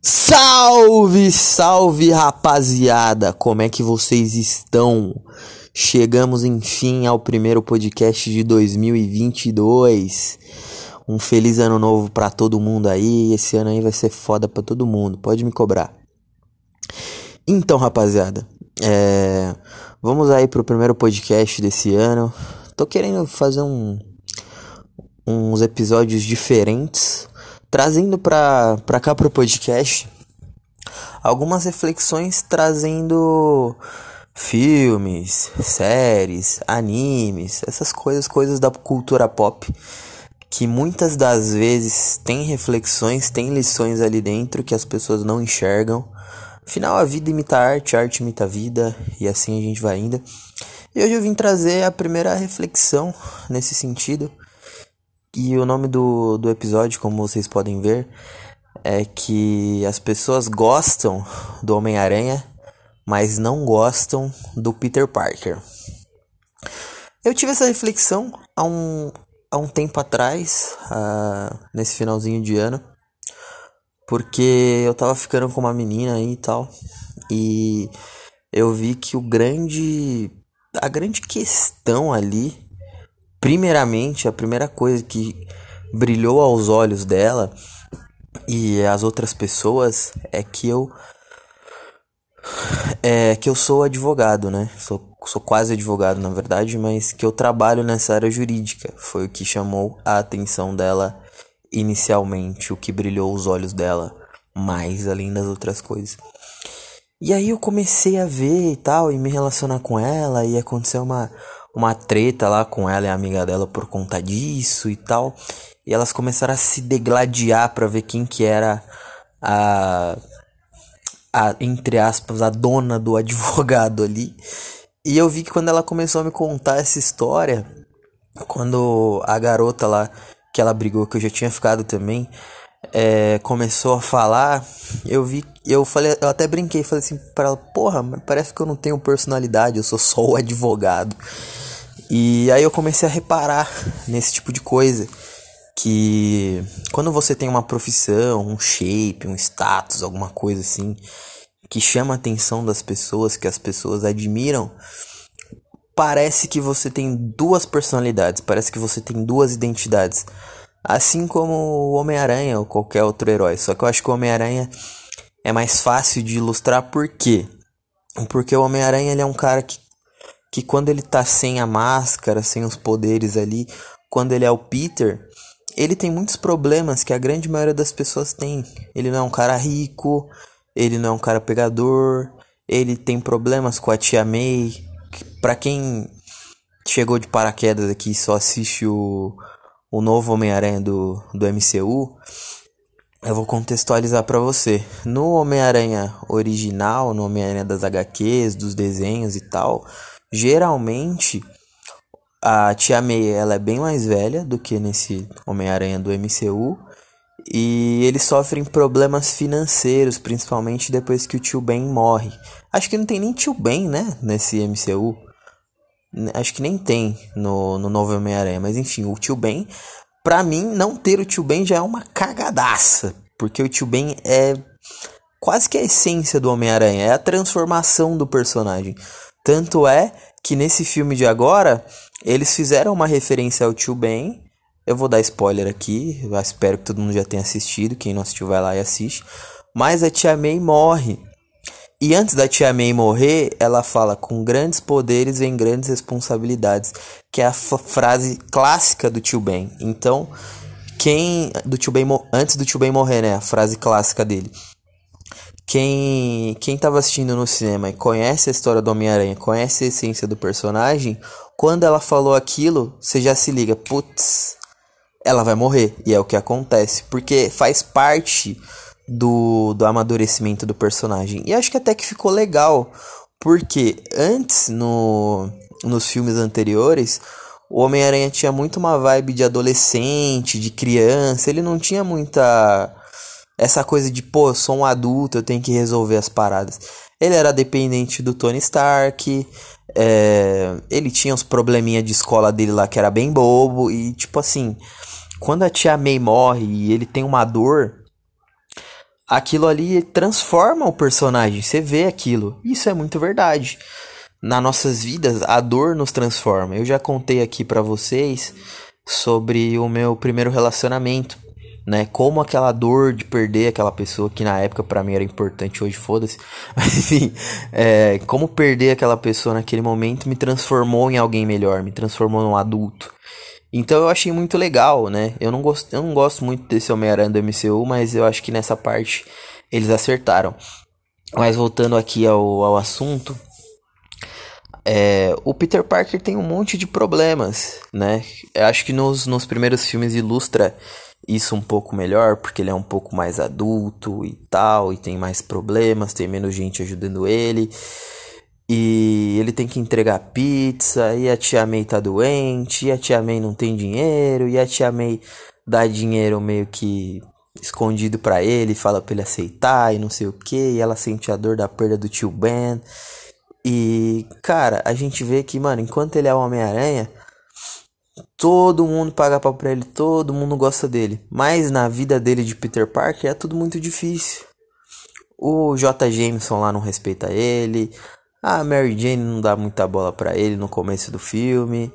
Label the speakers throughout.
Speaker 1: Salve, salve rapaziada! Como é que vocês estão? Chegamos enfim ao primeiro podcast de 2022. Um feliz ano novo para todo mundo aí. Esse ano aí vai ser foda para todo mundo. Pode me cobrar. Então, rapaziada, é... vamos aí pro primeiro podcast desse ano. Tô querendo fazer um uns episódios diferentes trazendo para cá pro podcast algumas reflexões trazendo filmes, séries, animes, essas coisas, coisas da cultura pop que muitas das vezes tem reflexões, tem lições ali dentro que as pessoas não enxergam. Afinal, a vida imita a arte, a arte imita a vida, e assim a gente vai indo. E hoje eu vim trazer a primeira reflexão nesse sentido, e o nome do, do episódio, como vocês podem ver, é que as pessoas gostam do Homem-Aranha, mas não gostam do Peter Parker. Eu tive essa reflexão há um, há um tempo atrás, uh, nesse finalzinho de ano, porque eu tava ficando com uma menina aí e tal, e eu vi que o grande. A grande questão ali primeiramente, a primeira coisa que brilhou aos olhos dela e as outras pessoas é que eu é que eu sou advogado, né? Sou, sou quase advogado, na verdade, mas que eu trabalho nessa área jurídica. Foi o que chamou a atenção dela inicialmente, o que brilhou os olhos dela mais além das outras coisas. E aí eu comecei a ver e tal, e me relacionar com ela, e aconteceu uma, uma treta lá com ela e a amiga dela por conta disso e tal. E elas começaram a se degladiar para ver quem que era a, a entre aspas a dona do advogado ali. E eu vi que quando ela começou a me contar essa história, quando a garota lá que ela brigou que eu já tinha ficado também, é, começou a falar, eu vi, eu falei, eu até brinquei, falei assim para ela, porra, parece que eu não tenho personalidade, eu sou só o advogado. E aí eu comecei a reparar nesse tipo de coisa. Que quando você tem uma profissão, um shape, um status, alguma coisa assim, que chama a atenção das pessoas, que as pessoas admiram, parece que você tem duas personalidades, parece que você tem duas identidades. Assim como o Homem-Aranha ou qualquer outro herói. Só que eu acho que o Homem-Aranha é mais fácil de ilustrar por quê? Porque o Homem-Aranha ele é um cara que que quando ele tá sem a máscara, sem os poderes ali, quando ele é o Peter, ele tem muitos problemas que a grande maioria das pessoas tem. Ele não é um cara rico, ele não é um cara pegador, ele tem problemas com a tia May. Pra quem chegou de paraquedas aqui e só assiste o, o novo Homem-Aranha do, do MCU, eu vou contextualizar para você. No Homem-Aranha original, no Homem-Aranha das HQs, dos desenhos e tal, Geralmente, a Tia May ela é bem mais velha do que nesse Homem-Aranha do MCU. E eles sofrem problemas financeiros, principalmente depois que o tio Ben morre. Acho que não tem nem tio Ben, né? Nesse MCU. Acho que nem tem no, no novo Homem-Aranha. Mas enfim, o tio Ben. Pra mim, não ter o tio Ben já é uma cagadaça. Porque o tio Ben é quase que a essência do Homem-Aranha. É a transformação do personagem. Tanto é que nesse filme de agora, eles fizeram uma referência ao tio Ben. Eu vou dar spoiler aqui, eu espero que todo mundo já tenha assistido. Quem não assistiu, vai lá e assiste. Mas a tia May morre. E antes da tia May morrer, ela fala: com grandes poderes vem grandes responsabilidades. Que é a frase clássica do tio Ben. Então, quem. Do tio ben, antes do tio Ben morrer, né? A frase clássica dele. Quem quem estava assistindo no cinema e conhece a história do Homem-Aranha, conhece a essência do personagem, quando ela falou aquilo, você já se liga, putz, ela vai morrer. E é o que acontece, porque faz parte do, do amadurecimento do personagem. E acho que até que ficou legal, porque antes, no, nos filmes anteriores, o Homem-Aranha tinha muito uma vibe de adolescente, de criança, ele não tinha muita essa coisa de, pô, eu sou um adulto, eu tenho que resolver as paradas. Ele era dependente do Tony Stark, é, ele tinha uns probleminha de escola dele lá que era bem bobo, e tipo assim, quando a tia May morre e ele tem uma dor, aquilo ali transforma o personagem, você vê aquilo. Isso é muito verdade. Nas nossas vidas, a dor nos transforma. Eu já contei aqui para vocês sobre o meu primeiro relacionamento, né? Como aquela dor de perder aquela pessoa que na época para mim era importante, hoje foda-se. Mas enfim, é, como perder aquela pessoa naquele momento me transformou em alguém melhor, me transformou num adulto. Então eu achei muito legal, né? Eu não gosto, eu não gosto muito desse Homem-Aranha do MCU, mas eu acho que nessa parte eles acertaram. Mas voltando aqui ao, ao assunto, é, o Peter Parker tem um monte de problemas, né? Eu acho que nos, nos primeiros filmes ilustra isso um pouco melhor, porque ele é um pouco mais adulto e tal, e tem mais problemas, tem menos gente ajudando ele. E ele tem que entregar pizza, e a tia May tá doente, e a tia May não tem dinheiro, e a tia May dá dinheiro meio que escondido para ele, fala pra ele aceitar e não sei o que, e ela sente a dor da perda do tio Ben. E, cara, a gente vê que, mano, enquanto ele é o Homem-Aranha, todo mundo paga pau pra ele, todo mundo gosta dele. Mas na vida dele de Peter Parker é tudo muito difícil. O J. Jameson lá não respeita ele, a Mary Jane não dá muita bola para ele no começo do filme.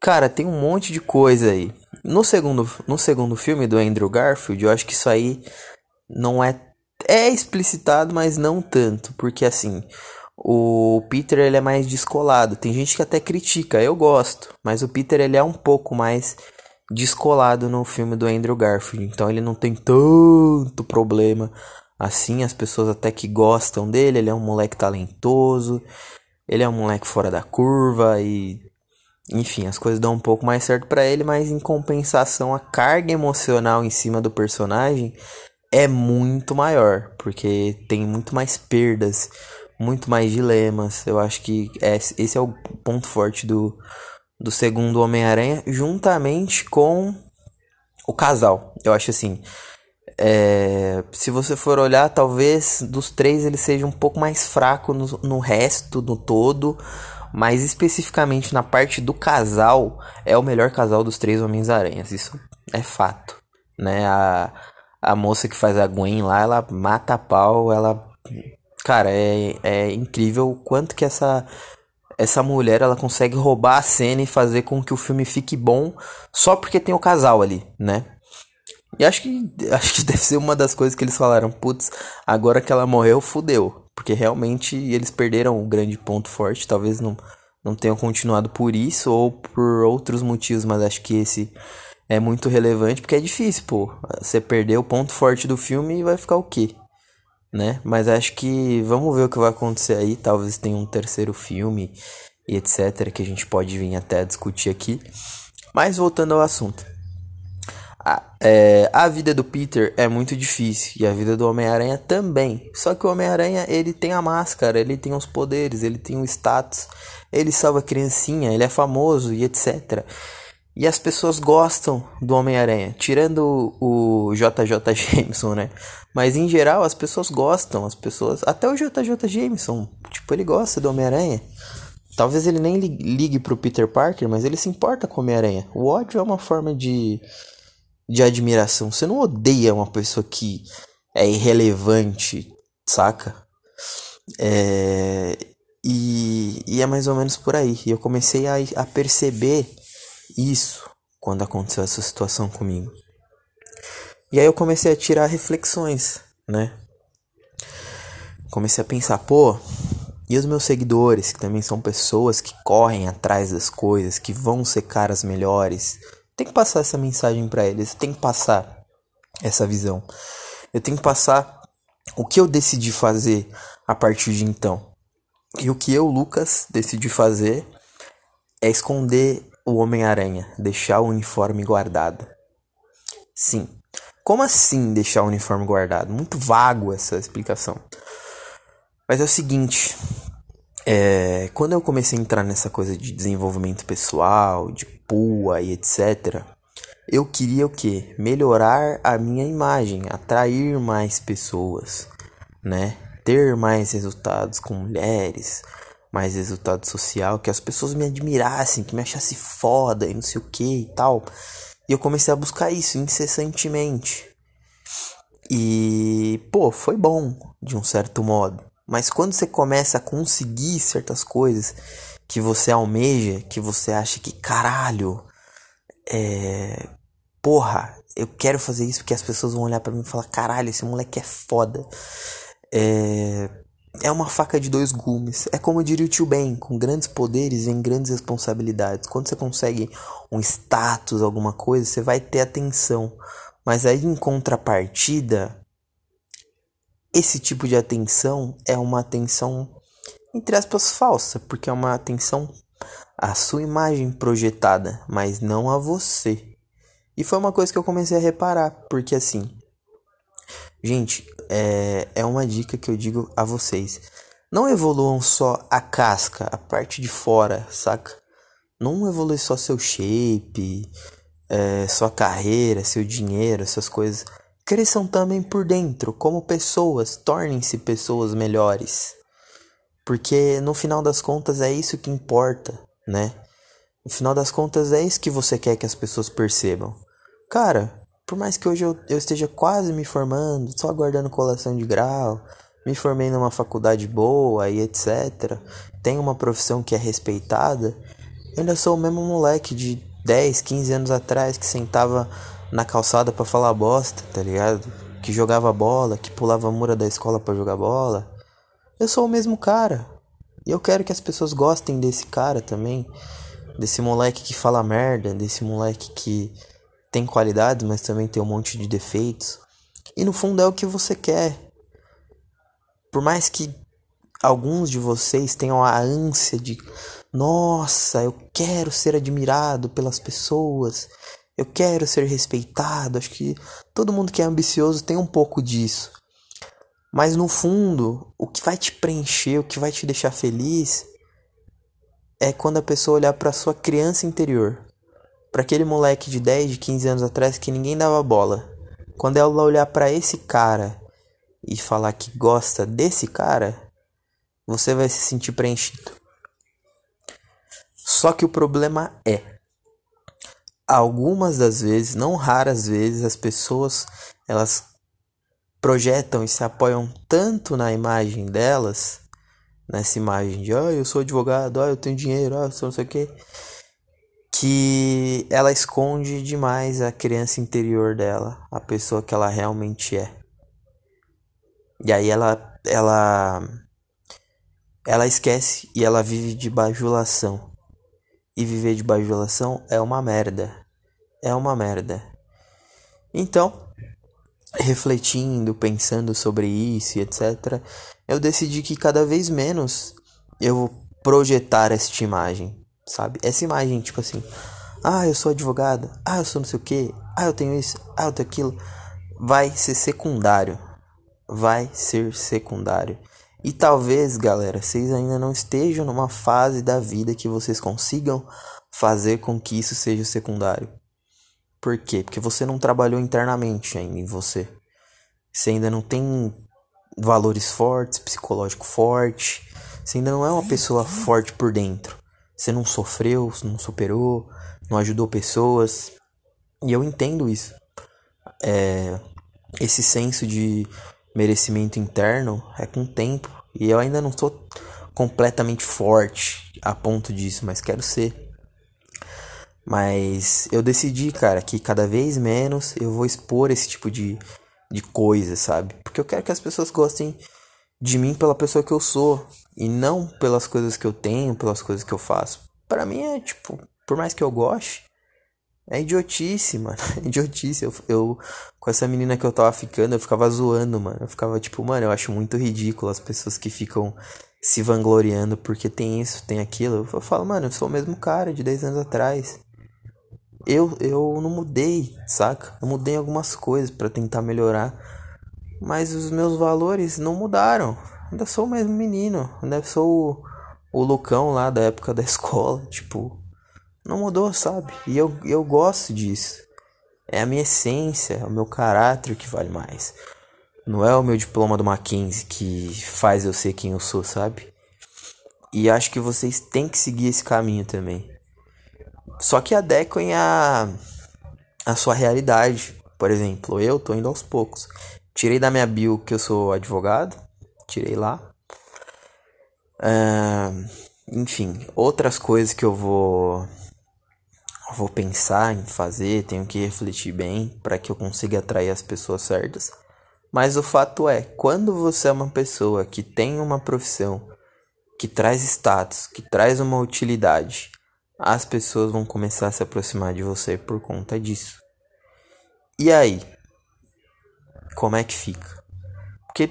Speaker 1: Cara, tem um monte de coisa aí. No segundo, no segundo filme do Andrew Garfield, eu acho que isso aí não é é explicitado, mas não tanto, porque assim, o Peter ele é mais descolado. Tem gente que até critica, eu gosto, mas o Peter ele é um pouco mais descolado no filme do Andrew Garfield, então ele não tem tanto problema assim, as pessoas até que gostam dele, ele é um moleque talentoso, ele é um moleque fora da curva e enfim, as coisas dão um pouco mais certo para ele, mas em compensação a carga emocional em cima do personagem é muito maior, porque tem muito mais perdas, muito mais dilemas. Eu acho que esse é o ponto forte do, do segundo Homem-Aranha, juntamente com o casal. Eu acho assim, é, se você for olhar, talvez dos três ele seja um pouco mais fraco no, no resto, no todo. Mas especificamente na parte do casal, é o melhor casal dos três Homens-Aranhas. Isso é fato. Né? A, a moça que faz a Gwen lá, ela mata a pau, ela. Cara, é, é incrível o quanto que essa essa mulher ela consegue roubar a cena e fazer com que o filme fique bom só porque tem o casal ali, né? E acho que, acho que deve ser uma das coisas que eles falaram, putz, agora que ela morreu, fudeu. Porque realmente eles perderam o grande ponto forte, talvez não, não tenham continuado por isso ou por outros motivos, mas acho que esse é muito relevante porque é difícil, pô. Você perder o ponto forte do filme e vai ficar o quê? Né? Mas acho que vamos ver o que vai acontecer aí. Talvez tenha um terceiro filme e etc. que a gente pode vir até discutir aqui. Mas voltando ao assunto. A, é, a vida do Peter é muito difícil e a vida do Homem-Aranha também. Só que o Homem-Aranha ele tem a máscara, ele tem os poderes, ele tem o status, ele salva a criancinha, ele é famoso e etc. E as pessoas gostam do Homem-Aranha, tirando o JJ Jameson, né? Mas em geral as pessoas gostam, as pessoas. Até o JJ Jameson, tipo, ele gosta do Homem-Aranha. Talvez ele nem ligue pro Peter Parker, mas ele se importa com o Homem-Aranha. O ódio é uma forma de de admiração. Você não odeia uma pessoa que é irrelevante, saca? É, e, e é mais ou menos por aí. E eu comecei a, a perceber isso quando aconteceu essa situação comigo. E aí eu comecei a tirar reflexões, né? Comecei a pensar, pô, e os meus seguidores, que também são pessoas que correm atrás das coisas, que vão ser caras melhores, tem que passar essa mensagem para eles, tem que passar essa visão. Eu tenho que passar o que eu decidi fazer a partir de então. E o que eu, Lucas, decidi fazer é esconder o Homem-Aranha, deixar o uniforme guardado. Sim. Como assim deixar o uniforme guardado? Muito vago essa explicação. Mas é o seguinte, é, quando eu comecei a entrar nessa coisa de desenvolvimento pessoal, de PUA e etc., eu queria o que? Melhorar a minha imagem, atrair mais pessoas, né? Ter mais resultados com mulheres, mais resultado social, que as pessoas me admirassem, que me achassem foda e não sei o que e tal. E eu comecei a buscar isso incessantemente. E, pô, foi bom de um certo modo. Mas quando você começa a conseguir certas coisas que você almeja, que você acha que caralho, é. Porra, eu quero fazer isso porque as pessoas vão olhar para mim e falar: caralho, esse moleque é foda. É. É uma faca de dois gumes. É como diria o tio Ben: com grandes poderes vem grandes responsabilidades. Quando você consegue um status, alguma coisa, você vai ter atenção. Mas aí em contrapartida, esse tipo de atenção é uma atenção entre aspas falsa, porque é uma atenção à sua imagem projetada, mas não a você. E foi uma coisa que eu comecei a reparar, porque assim, gente, é, é uma dica que eu digo a vocês. Não evoluam só a casca, a parte de fora, saca? Não evolui só seu shape, é, sua carreira, seu dinheiro, essas coisas. Cresçam também por dentro, como pessoas, tornem-se pessoas melhores. Porque no final das contas é isso que importa, né? No final das contas é isso que você quer que as pessoas percebam. Cara, por mais que hoje eu, eu esteja quase me formando, só aguardando colação de grau, me formei numa faculdade boa e etc. Tenho uma profissão que é respeitada, eu ainda sou o mesmo moleque de 10, 15 anos atrás que sentava na calçada para falar bosta, tá ligado? Que jogava bola, que pulava a mura da escola para jogar bola. Eu sou o mesmo cara. E eu quero que as pessoas gostem desse cara também. Desse moleque que fala merda, desse moleque que tem qualidades, mas também tem um monte de defeitos. E no fundo é o que você quer. Por mais que alguns de vocês tenham a ânsia de nossa, eu quero ser admirado pelas pessoas, eu quero ser respeitado. Acho que todo mundo que é ambicioso tem um pouco disso. Mas no fundo, o que vai te preencher, o que vai te deixar feliz é quando a pessoa olhar para sua criança interior, para aquele moleque de 10, de 15 anos atrás que ninguém dava bola. Quando ela olhar para esse cara e falar que gosta desse cara, você vai se sentir preenchido. Só que o problema é, algumas das vezes, não raras vezes, as pessoas elas projetam e se apoiam tanto na imagem delas, nessa imagem de, ah, eu sou advogado, ah, eu tenho dinheiro, ah, eu sou não sei o que, que ela esconde demais a criança interior dela, a pessoa que ela realmente é. E aí ela ela ela esquece e ela vive de bajulação. E viver de bajulação é uma merda. É uma merda. Então, refletindo, pensando sobre isso e etc, eu decidi que cada vez menos eu vou projetar esta imagem, sabe? Essa imagem, tipo assim, ah, eu sou advogado, ah, eu sou não sei o que, ah, eu tenho isso, ah, eu tenho aquilo, vai ser secundário. Vai ser secundário. E talvez, galera, vocês ainda não estejam numa fase da vida que vocês consigam fazer com que isso seja secundário. Por quê? Porque você não trabalhou internamente ainda em você. Você ainda não tem valores fortes, psicológico forte. Você ainda não é uma pessoa forte por dentro. Você não sofreu, não superou, não ajudou pessoas. E eu entendo isso. É, esse senso de merecimento interno é com o tempo. E eu ainda não sou completamente forte a ponto disso, mas quero ser. Mas eu decidi, cara, que cada vez menos eu vou expor esse tipo de, de coisa, sabe? Porque eu quero que as pessoas gostem de mim pela pessoa que eu sou e não pelas coisas que eu tenho, pelas coisas que eu faço. Para mim é tipo, por mais que eu goste, é idiotice, mano. É idiotice. Eu, eu, com essa menina que eu tava ficando, eu ficava zoando, mano. Eu ficava tipo, mano, eu acho muito ridículo as pessoas que ficam se vangloriando porque tem isso, tem aquilo. Eu falo, mano, eu sou o mesmo cara de 10 anos atrás. Eu, eu não mudei, saca? Eu mudei algumas coisas para tentar melhorar. Mas os meus valores não mudaram. Ainda sou o mesmo menino. Ainda sou o, o Lucão lá da época da escola. Tipo, não mudou, sabe? E eu, eu gosto disso. É a minha essência, é o meu caráter que vale mais. Não é o meu diploma do Mackenzie que faz eu ser quem eu sou, sabe? E acho que vocês têm que seguir esse caminho também. Só que adequem a, a sua realidade. Por exemplo, eu tô indo aos poucos. tirei da minha bio que eu sou advogado, tirei lá. Uh, enfim, outras coisas que eu vou vou pensar em fazer, tenho que refletir bem para que eu consiga atrair as pessoas certas. Mas o fato é, quando você é uma pessoa que tem uma profissão que traz status, que traz uma utilidade, as pessoas vão começar a se aproximar de você por conta disso. E aí? Como é que fica? Porque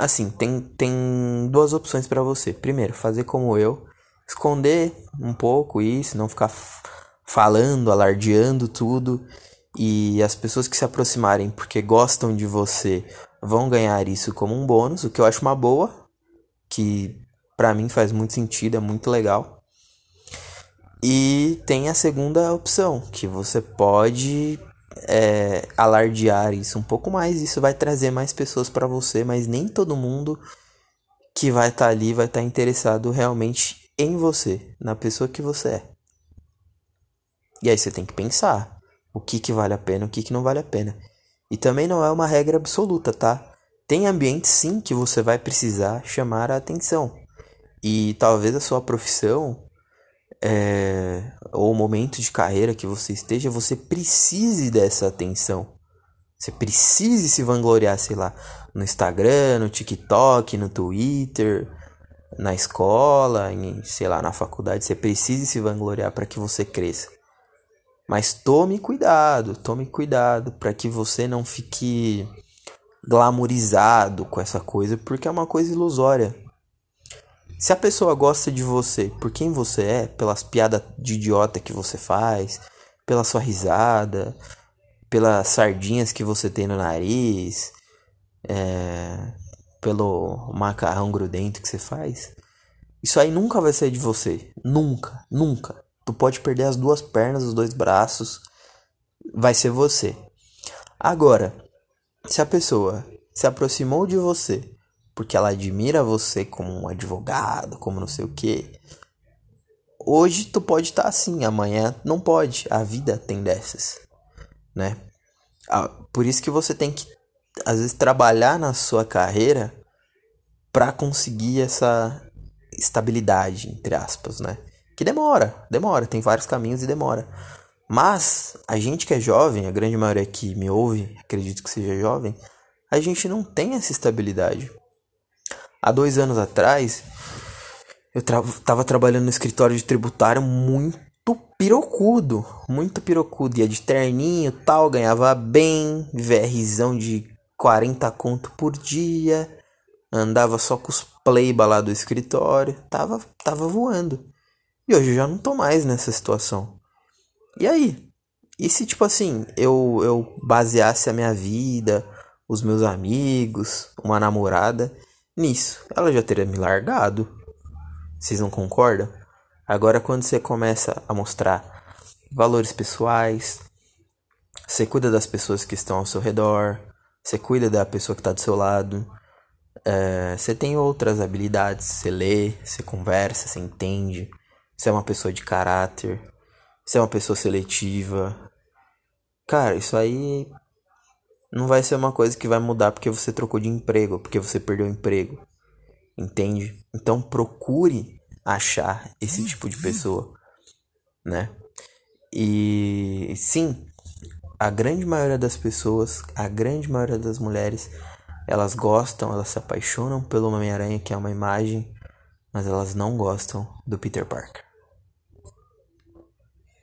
Speaker 1: assim, tem, tem duas opções para você. Primeiro, fazer como eu, esconder um pouco isso, não ficar falando, alardeando tudo e as pessoas que se aproximarem porque gostam de você vão ganhar isso como um bônus, o que eu acho uma boa, que para mim faz muito sentido, é muito legal. E tem a segunda opção, que você pode é, alardear isso um pouco mais, isso vai trazer mais pessoas para você, mas nem todo mundo que vai estar tá ali vai estar tá interessado realmente em você, na pessoa que você é. E aí você tem que pensar o que, que vale a pena, o que, que não vale a pena. E também não é uma regra absoluta, tá? Tem ambientes sim que você vai precisar chamar a atenção. E talvez a sua profissão é, ou momento de carreira que você esteja, você precise dessa atenção. Você precise se vangloriar, sei lá, no Instagram, no TikTok, no Twitter, na escola, em, sei lá, na faculdade. Você precise se vangloriar para que você cresça. Mas tome cuidado, tome cuidado para que você não fique glamourizado com essa coisa, porque é uma coisa ilusória. Se a pessoa gosta de você por quem você é, pelas piadas de idiota que você faz, pela sua risada, pelas sardinhas que você tem no nariz, é, pelo macarrão grudento que você faz, isso aí nunca vai sair de você. Nunca, nunca. Tu pode perder as duas pernas, os dois braços, vai ser você. Agora, se a pessoa se aproximou de você porque ela admira você como um advogado, como não sei o que. Hoje tu pode estar tá assim, amanhã não pode. A vida tem dessas, né? Por isso que você tem que às vezes trabalhar na sua carreira para conseguir essa estabilidade, entre aspas, né? Que demora, demora, tem vários caminhos e demora. Mas a gente que é jovem, a grande maioria que me ouve, acredito que seja jovem, a gente não tem essa estabilidade. Há dois anos atrás, eu tra tava trabalhando no escritório de tributário muito pirocudo, muito pirocudo. Ia de terninho tal, ganhava bem, VRzão de 40 conto por dia, andava só com os playba lá do escritório, tava, tava voando. E hoje eu já não tô mais nessa situação. E aí? E se, tipo assim, eu, eu baseasse a minha vida, os meus amigos, uma namorada nisso? Ela já teria me largado. Vocês não concordam? Agora, quando você começa a mostrar valores pessoais, você cuida das pessoas que estão ao seu redor, você cuida da pessoa que está do seu lado, é, você tem outras habilidades, você lê, você conversa, você entende, você é uma pessoa de caráter, você é uma pessoa seletiva. Cara, isso aí não vai ser uma coisa que vai mudar porque você trocou de emprego, porque você perdeu o emprego. Entende? Então procure achar esse tipo de pessoa, né? E sim, a grande maioria das pessoas, a grande maioria das mulheres, elas gostam, elas se apaixonam pelo Homem-Aranha, que é uma imagem, mas elas não gostam do Peter Parker.